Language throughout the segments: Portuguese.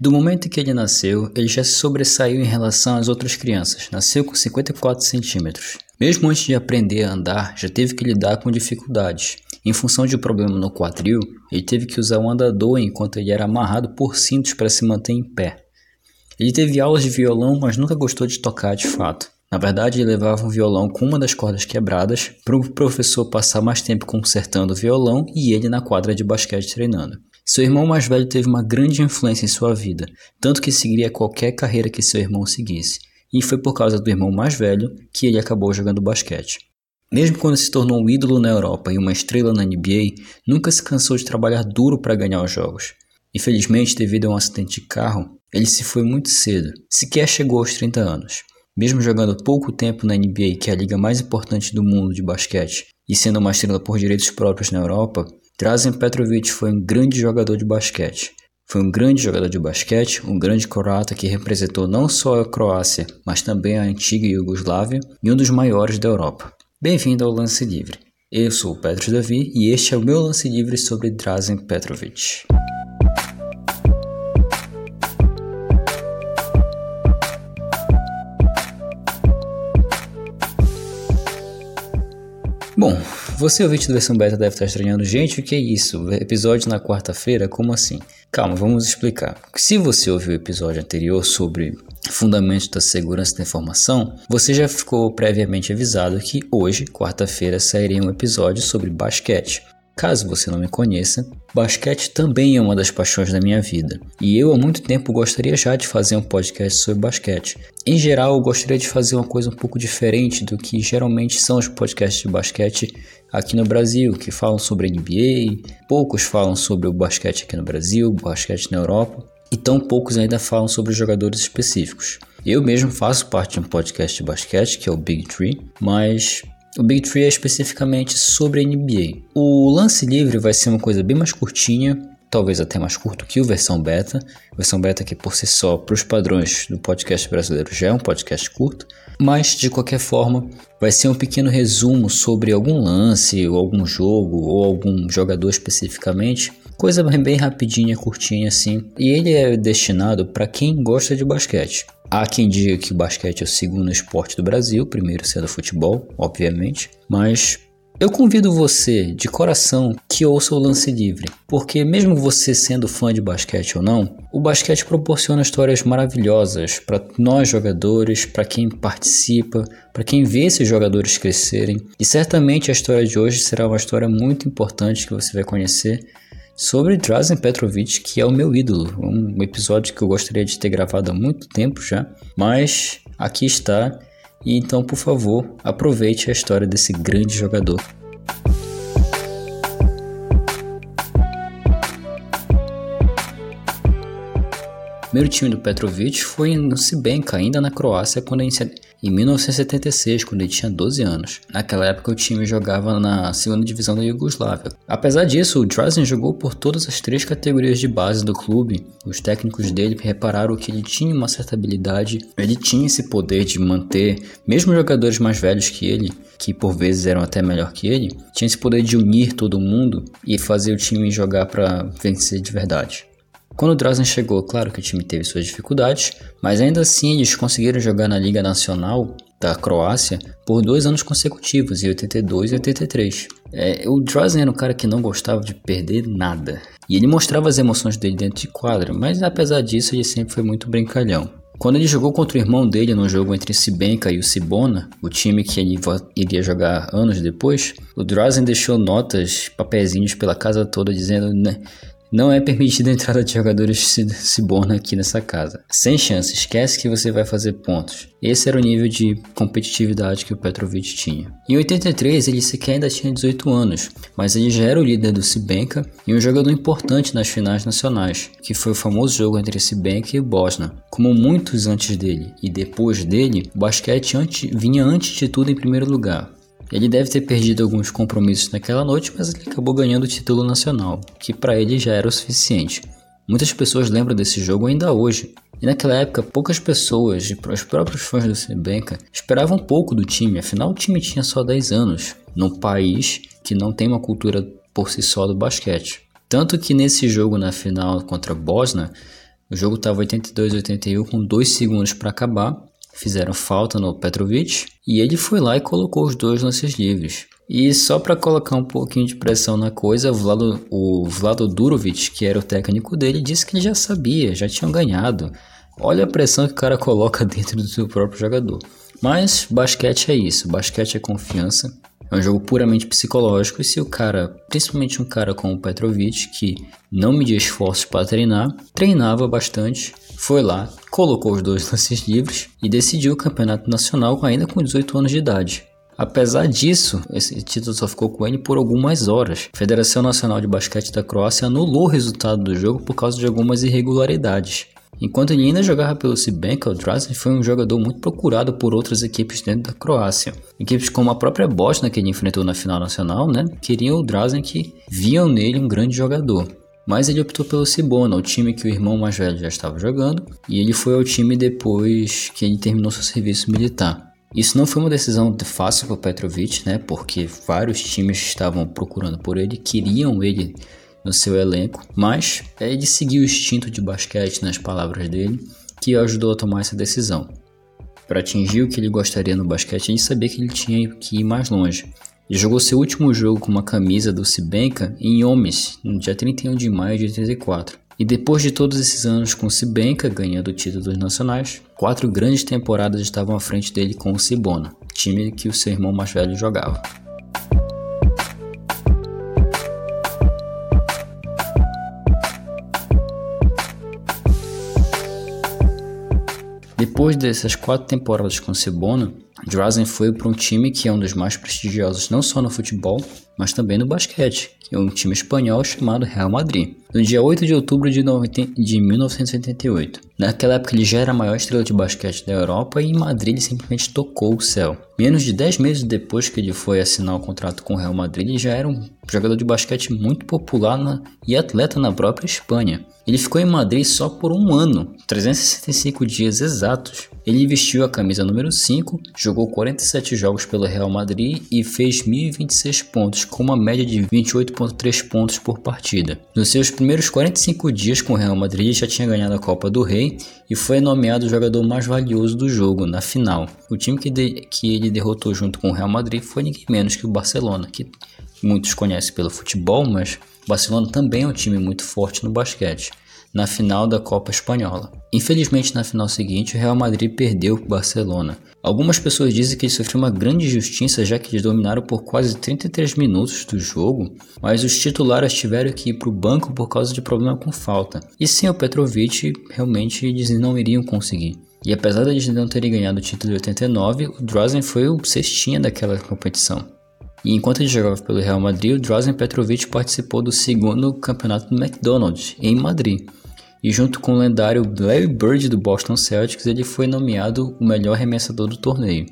Do momento em que ele nasceu, ele já se sobressaiu em relação às outras crianças. Nasceu com 54 centímetros. Mesmo antes de aprender a andar, já teve que lidar com dificuldades. Em função de um problema no quadril, ele teve que usar um andador enquanto ele era amarrado por cintos para se manter em pé. Ele teve aulas de violão, mas nunca gostou de tocar de fato. Na verdade, ele levava um violão com uma das cordas quebradas para o professor passar mais tempo consertando o violão e ele na quadra de basquete treinando. Seu irmão mais velho teve uma grande influência em sua vida, tanto que seguiria qualquer carreira que seu irmão seguisse, e foi por causa do irmão mais velho que ele acabou jogando basquete. Mesmo quando se tornou um ídolo na Europa e uma estrela na NBA, nunca se cansou de trabalhar duro para ganhar os jogos. Infelizmente, devido a um acidente de carro, ele se foi muito cedo, sequer chegou aos 30 anos. Mesmo jogando pouco tempo na NBA, que é a liga mais importante do mundo de basquete, e sendo uma estrela por direitos próprios na Europa, Drazen Petrovic foi um grande jogador de basquete. Foi um grande jogador de basquete, um grande croata que representou não só a Croácia, mas também a antiga Iugoslávia e um dos maiores da Europa. Bem-vindo ao Lance Livre. Eu sou o Petros Davi e este é o meu lance livre sobre Drazen Petrovic. Bom, você ouvinte do versão beta deve estar estranhando, gente, o que é isso? Episódio na quarta-feira? Como assim? Calma, vamos explicar. Se você ouviu o episódio anterior sobre fundamentos da segurança da informação, você já ficou previamente avisado que hoje, quarta-feira, sairia um episódio sobre basquete. Caso você não me conheça, basquete também é uma das paixões da minha vida. E eu há muito tempo gostaria já de fazer um podcast sobre basquete. Em geral, eu gostaria de fazer uma coisa um pouco diferente do que geralmente são os podcasts de basquete aqui no Brasil, que falam sobre NBA, poucos falam sobre o basquete aqui no Brasil, basquete na Europa, e tão poucos ainda falam sobre jogadores específicos. Eu mesmo faço parte de um podcast de basquete, que é o Big Tree, mas o Big Tree é especificamente sobre a NBA. O lance livre vai ser uma coisa bem mais curtinha, talvez até mais curto que o versão beta. Versão beta que por si só, para os padrões do podcast brasileiro, já é um podcast curto. Mas de qualquer forma, vai ser um pequeno resumo sobre algum lance, ou algum jogo, ou algum jogador especificamente. Coisa bem rapidinha, curtinha assim. E ele é destinado para quem gosta de basquete. Há quem diga que o basquete é o segundo esporte do Brasil, primeiro sendo o futebol, obviamente, mas eu convido você, de coração, que ouça o lance livre, porque mesmo você sendo fã de basquete ou não, o basquete proporciona histórias maravilhosas para nós jogadores, para quem participa, para quem vê esses jogadores crescerem, e certamente a história de hoje será uma história muito importante que você vai conhecer sobre Drazen Petrovic, que é o meu ídolo. Um episódio que eu gostaria de ter gravado há muito tempo já, mas aqui está. E então, por favor, aproveite a história desse grande jogador. O primeiro time do Petrovic foi no Sibenka, ainda na Croácia, quando em, em 1976, quando ele tinha 12 anos. Naquela época o time jogava na segunda divisão da Iugoslávia. Apesar disso, o Drazen jogou por todas as três categorias de base do clube. Os técnicos dele repararam que ele tinha uma certa habilidade, ele tinha esse poder de manter, mesmo jogadores mais velhos que ele, que por vezes eram até melhor que ele, tinha esse poder de unir todo mundo e fazer o time jogar para vencer de verdade. Quando o Drazen chegou, claro que o time teve suas dificuldades, mas ainda assim eles conseguiram jogar na Liga Nacional da Croácia por dois anos consecutivos, em 82 e 83. É, o Drazen era um cara que não gostava de perder nada, e ele mostrava as emoções dele dentro de quadra, mas apesar disso ele sempre foi muito brincalhão. Quando ele jogou contra o irmão dele no jogo entre Sibenka e o Sibona, o time que ele iria jogar anos depois, o Drazen deixou notas, papezinhos pela casa toda dizendo né, não é permitida a entrada de jogadores Ciborna aqui nessa casa. Sem chance, esquece que você vai fazer pontos. Esse era o nível de competitividade que o Petrovic tinha. Em 83, ele sequer ainda tinha 18 anos, mas ele já era o líder do Sibenka e um jogador importante nas finais nacionais, que foi o famoso jogo entre Sibenka e Bosna. Como muitos antes dele e depois dele, o basquete antes, vinha antes de tudo em primeiro lugar. Ele deve ter perdido alguns compromissos naquela noite, mas ele acabou ganhando o título nacional, que para ele já era o suficiente. Muitas pessoas lembram desse jogo ainda hoje. E naquela época, poucas pessoas, os próprios fãs do Sebenka, esperavam pouco do time, afinal o time tinha só 10 anos, num país que não tem uma cultura por si só do basquete. Tanto que nesse jogo na final contra a Bosna, O jogo estava 82 81 com 2 segundos para acabar. Fizeram falta no Petrovic e ele foi lá e colocou os dois lances livres. E só para colocar um pouquinho de pressão na coisa, o Vlado, o Vlado Durovic, que era o técnico dele, disse que ele já sabia, já tinham ganhado. Olha a pressão que o cara coloca dentro do seu próprio jogador. Mas basquete é isso, basquete é confiança. É um jogo puramente psicológico e se o cara, principalmente um cara como o Petrovic, que não media esforços para treinar, treinava bastante, foi lá, colocou os dois lances livres e decidiu o campeonato nacional ainda com 18 anos de idade. Apesar disso, esse título só ficou com ele por algumas horas. A Federação Nacional de Basquete da Croácia anulou o resultado do jogo por causa de algumas irregularidades. Enquanto ele ainda jogava pelo Cibenka, o Drazen foi um jogador muito procurado por outras equipes dentro da Croácia. Equipes como a própria Bosnia que ele enfrentou na final nacional, né, queriam o Drazen que viam nele um grande jogador. Mas ele optou pelo Cibona, o time que o irmão mais velho já estava jogando, e ele foi ao time depois que ele terminou seu serviço militar. Isso não foi uma decisão fácil para Petrovic, né? Porque vários times estavam procurando por ele, queriam ele no seu elenco, mas ele seguiu o instinto de basquete nas palavras dele, que ajudou a tomar essa decisão. Para atingir o que ele gostaria no basquete, ele sabia que ele tinha que ir mais longe. Ele jogou seu último jogo com uma camisa do Sibenka em Homes, no dia 31 de maio de 84. E depois de todos esses anos com o Sibenka ganhando títulos nacionais, quatro grandes temporadas estavam à frente dele com o Cibona, time que o seu irmão mais velho jogava. Depois dessas quatro temporadas com o Cibona, Drazen foi para um time que é um dos mais prestigiosos não só no futebol, mas também no basquete, que é um time espanhol chamado Real Madrid no dia 8 de outubro de, 1988. Naquela época ele já era a maior estrela de basquete da Europa e em Madrid ele simplesmente tocou o céu. Menos de 10 meses depois que ele foi assinar o contrato com o Real Madrid, ele já era um jogador de basquete muito popular na, e atleta na própria Espanha. Ele ficou em Madrid só por um ano, 365 dias exatos. Ele vestiu a camisa número 5, jogou 47 jogos pelo Real Madrid e fez 1026 pontos, com uma média de 28,3 pontos por partida. Nos seus primeiros 45 dias com o Real Madrid já tinha ganhado a Copa do Rei e foi nomeado o jogador mais valioso do jogo na final. O time que, de, que ele derrotou junto com o Real Madrid foi ninguém menos que o Barcelona, que muitos conhecem pelo futebol, mas o Barcelona também é um time muito forte no basquete na final da Copa Espanhola. Infelizmente, na final seguinte, o Real Madrid perdeu para o Barcelona. Algumas pessoas dizem que ele sofreu uma grande injustiça já que eles dominaram por quase 33 minutos do jogo, mas os titulares tiveram que ir para o banco por causa de problema com falta. E sem o Petrovic, realmente eles não iriam conseguir. E apesar de eles não terem ganhado o título de 89, o Drazen foi o cestinha daquela competição. E enquanto ele jogava pelo Real Madrid, o Drazen Petrovic participou do segundo campeonato do McDonald's, em Madrid e junto com o lendário Larry Bird do Boston Celtics, ele foi nomeado o melhor arremessador do torneio.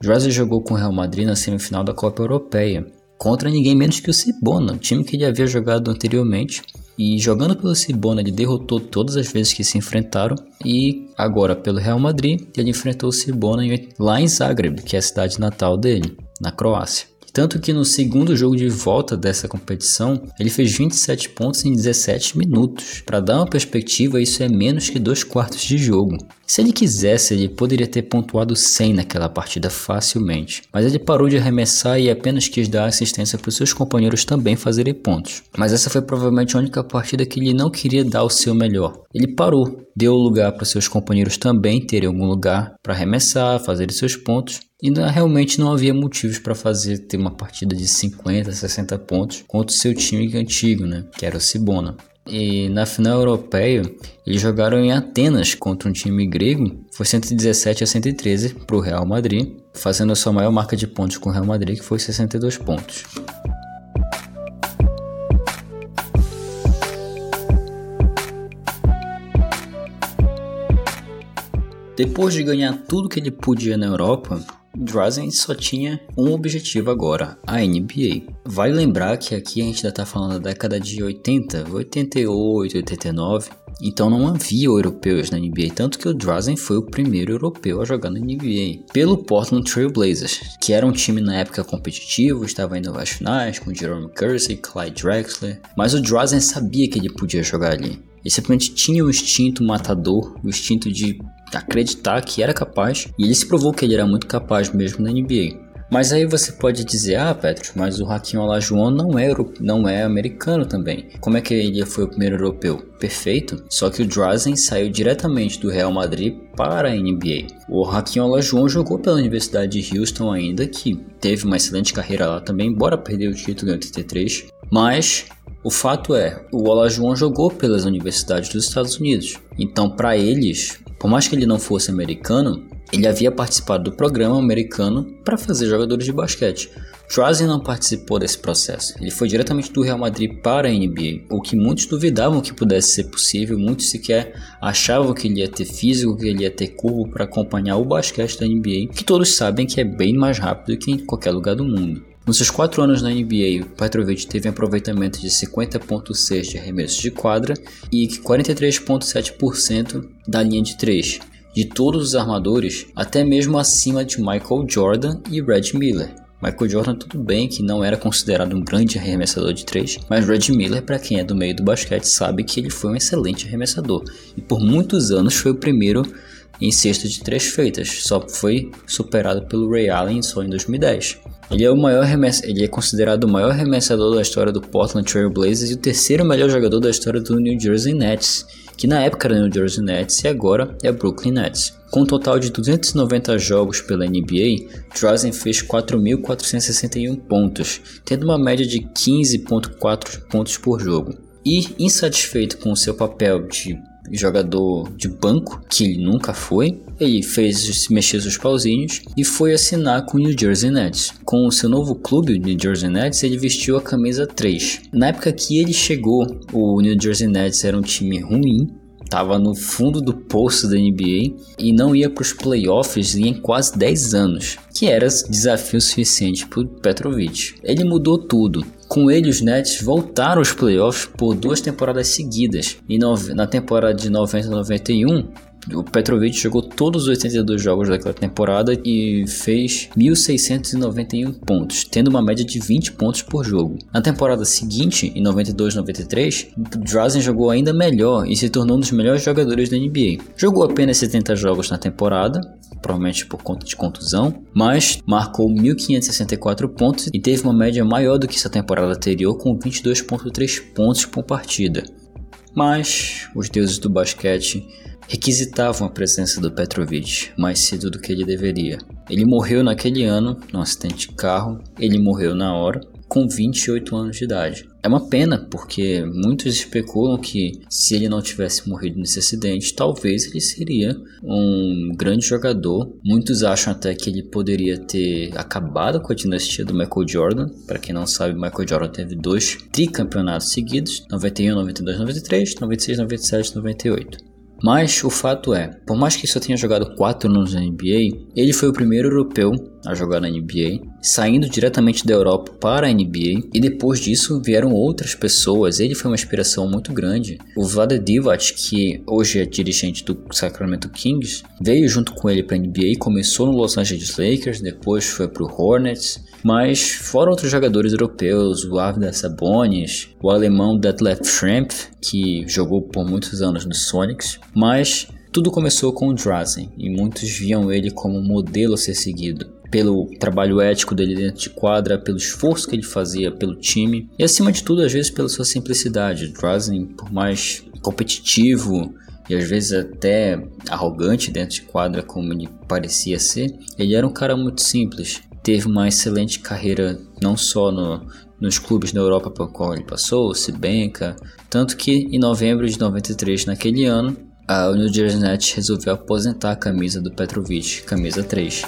Drazen jogou com o Real Madrid na semifinal da Copa Europeia, contra ninguém menos que o Cibona, time que ele havia jogado anteriormente. E jogando pelo Cibona, ele derrotou todas as vezes que se enfrentaram. E agora, pelo Real Madrid, ele enfrentou o Cibona lá em Zagreb, que é a cidade natal dele, na Croácia. Tanto que no segundo jogo de volta dessa competição, ele fez 27 pontos em 17 minutos. Para dar uma perspectiva, isso é menos que dois quartos de jogo. Se ele quisesse, ele poderia ter pontuado 100 naquela partida facilmente, mas ele parou de arremessar e apenas quis dar assistência para os seus companheiros também fazerem pontos. Mas essa foi provavelmente a única partida que ele não queria dar o seu melhor. Ele parou, deu lugar para seus companheiros também terem algum lugar para arremessar, fazer seus pontos, não, realmente não havia motivos para fazer ter uma partida de 50, 60 pontos contra o seu time antigo, né, que era o Cibona. E na final europeia, eles jogaram em Atenas contra um time grego, foi 117 a 113 para o Real Madrid, fazendo a sua maior marca de pontos com o Real Madrid, que foi 62 pontos. Depois de ganhar tudo que ele podia na Europa, Drazen só tinha um objetivo agora, a NBA. Vale lembrar que aqui a gente ainda está falando da década de 80, 88, 89, então não havia europeus na NBA, tanto que o Drazen foi o primeiro europeu a jogar na NBA, pelo Portland Trail Blazers, que era um time na época competitivo, estava indo às finais com Jerome Kersey, Clyde Drexler, mas o Drazen sabia que ele podia jogar ali. Ele simplesmente tinha o instinto matador, o instinto de acreditar que era capaz, e ele se provou que ele era muito capaz mesmo na NBA. Mas aí você pode dizer, ah, Petros, mas o Hakim Olajuwon não é, não é americano também. Como é que ele foi o primeiro europeu? Perfeito. Só que o Drazen saiu diretamente do Real Madrid para a NBA. O Hakim Olajuwon jogou pela Universidade de Houston ainda, que teve uma excelente carreira lá também, embora perdeu o título em 83. Mas o fato é, o Olajuwon jogou pelas universidades dos Estados Unidos. Então, para eles, por mais que ele não fosse americano, ele havia participado do programa americano para fazer jogadores de basquete. Drazen não participou desse processo. Ele foi diretamente do Real Madrid para a NBA, o que muitos duvidavam que pudesse ser possível, muitos sequer achavam que ele ia ter físico, que ele ia ter curvo para acompanhar o basquete da NBA, que todos sabem que é bem mais rápido que em qualquer lugar do mundo. Nos seus quatro anos na NBA, Petrovic teve um aproveitamento de 50,6% de arremessos de quadra e 43,7% da linha de 3, de todos os armadores, até mesmo acima de Michael Jordan e Red Miller. Michael Jordan, tudo bem que não era considerado um grande arremessador de três, mas Red Miller, para quem é do meio do basquete, sabe que ele foi um excelente arremessador e por muitos anos foi o primeiro em cesta de três feitas, só foi superado pelo Ray Allen só em 2010. Ele é o maior ele é considerado o maior arremessador da história do Portland Trail Blazers e o terceiro melhor jogador da história do New Jersey Nets que na época era New Jersey Nets e agora é Brooklyn Nets. Com um total de 290 jogos pela NBA, Drazen fez 4.461 pontos, tendo uma média de 15.4 pontos por jogo. E insatisfeito com seu papel de jogador de banco, que ele nunca foi, ele fez mexer seus pauzinhos e foi assinar com o New Jersey Nets. Com o seu novo clube, o New Jersey Nets, ele vestiu a camisa 3. Na época que ele chegou, o New Jersey Nets era um time ruim, estava no fundo do poço da NBA e não ia para os playoffs em quase 10 anos, que era desafio suficiente para Petrovic. Ele mudou tudo. Com ele, os Nets voltaram aos playoffs por duas temporadas seguidas. E na temporada de 90-91, o Petrovic jogou todos os 82 jogos daquela temporada e fez 1.691 pontos, tendo uma média de 20 pontos por jogo. Na temporada seguinte, em 92-93, Drazen jogou ainda melhor e se tornou um dos melhores jogadores da NBA. Jogou apenas 70 jogos na temporada, provavelmente por conta de contusão, mas marcou 1.564 pontos e teve uma média maior do que essa temporada anterior, com 22.3 pontos por partida. Mas os deuses do basquete requisitavam a presença do Petrovic mais cedo do que ele deveria. Ele morreu naquele ano, num acidente de carro, ele morreu na hora, com 28 anos de idade. É uma pena, porque muitos especulam que se ele não tivesse morrido nesse acidente, talvez ele seria um grande jogador. Muitos acham até que ele poderia ter acabado com a dinastia do Michael Jordan. Para quem não sabe, Michael Jordan teve dois tricampeonatos seguidos: 91, 92, 93, 96, 97, 98. Mas o fato é, por mais que só tenha jogado 4 anos na NBA, ele foi o primeiro europeu a jogar na NBA, saindo diretamente da Europa para a NBA, e depois disso vieram outras pessoas. Ele foi uma inspiração muito grande. O Vlade Divac, que hoje é dirigente do Sacramento Kings, veio junto com ele para a NBA, começou no Los Angeles Lakers, depois foi para o Hornets, mas fora outros jogadores europeus, o Arvidas Sabonis, o alemão Detlef Schrempf, que jogou por muitos anos no Sonics, mas tudo começou com o Drazen e muitos viam ele como um modelo a ser seguido pelo trabalho ético dele dentro de quadra, pelo esforço que ele fazia pelo time e acima de tudo às vezes pela sua simplicidade. Drazen, por mais competitivo e às vezes até arrogante dentro de quadra como ele parecia ser, ele era um cara muito simples teve uma excelente carreira não só no, nos clubes da Europa pelo qual ele passou, o Cibenca, tanto que em novembro de 93, naquele ano, a New Jersey Nets resolveu aposentar a camisa do Petrovic, camisa 3.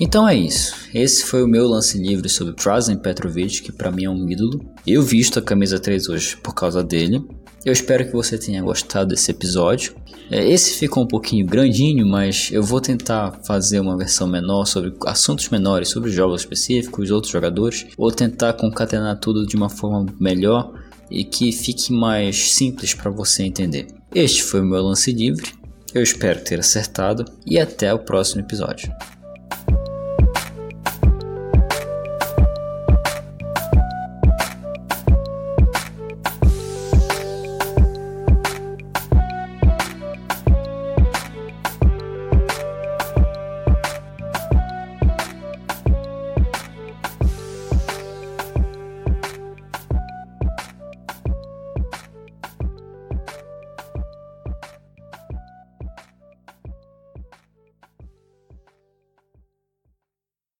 Então é isso. Esse foi o meu lance livre sobre Drazen Petrovic, que para mim é um ídolo. Eu visto a camisa 3 hoje por causa dele. Eu espero que você tenha gostado desse episódio. É, esse ficou um pouquinho grandinho, mas eu vou tentar fazer uma versão menor sobre assuntos menores, sobre jogos específicos, outros jogadores. Vou tentar concatenar tudo de uma forma melhor e que fique mais simples para você entender. Este foi o meu lance livre. Eu espero ter acertado e até o próximo episódio.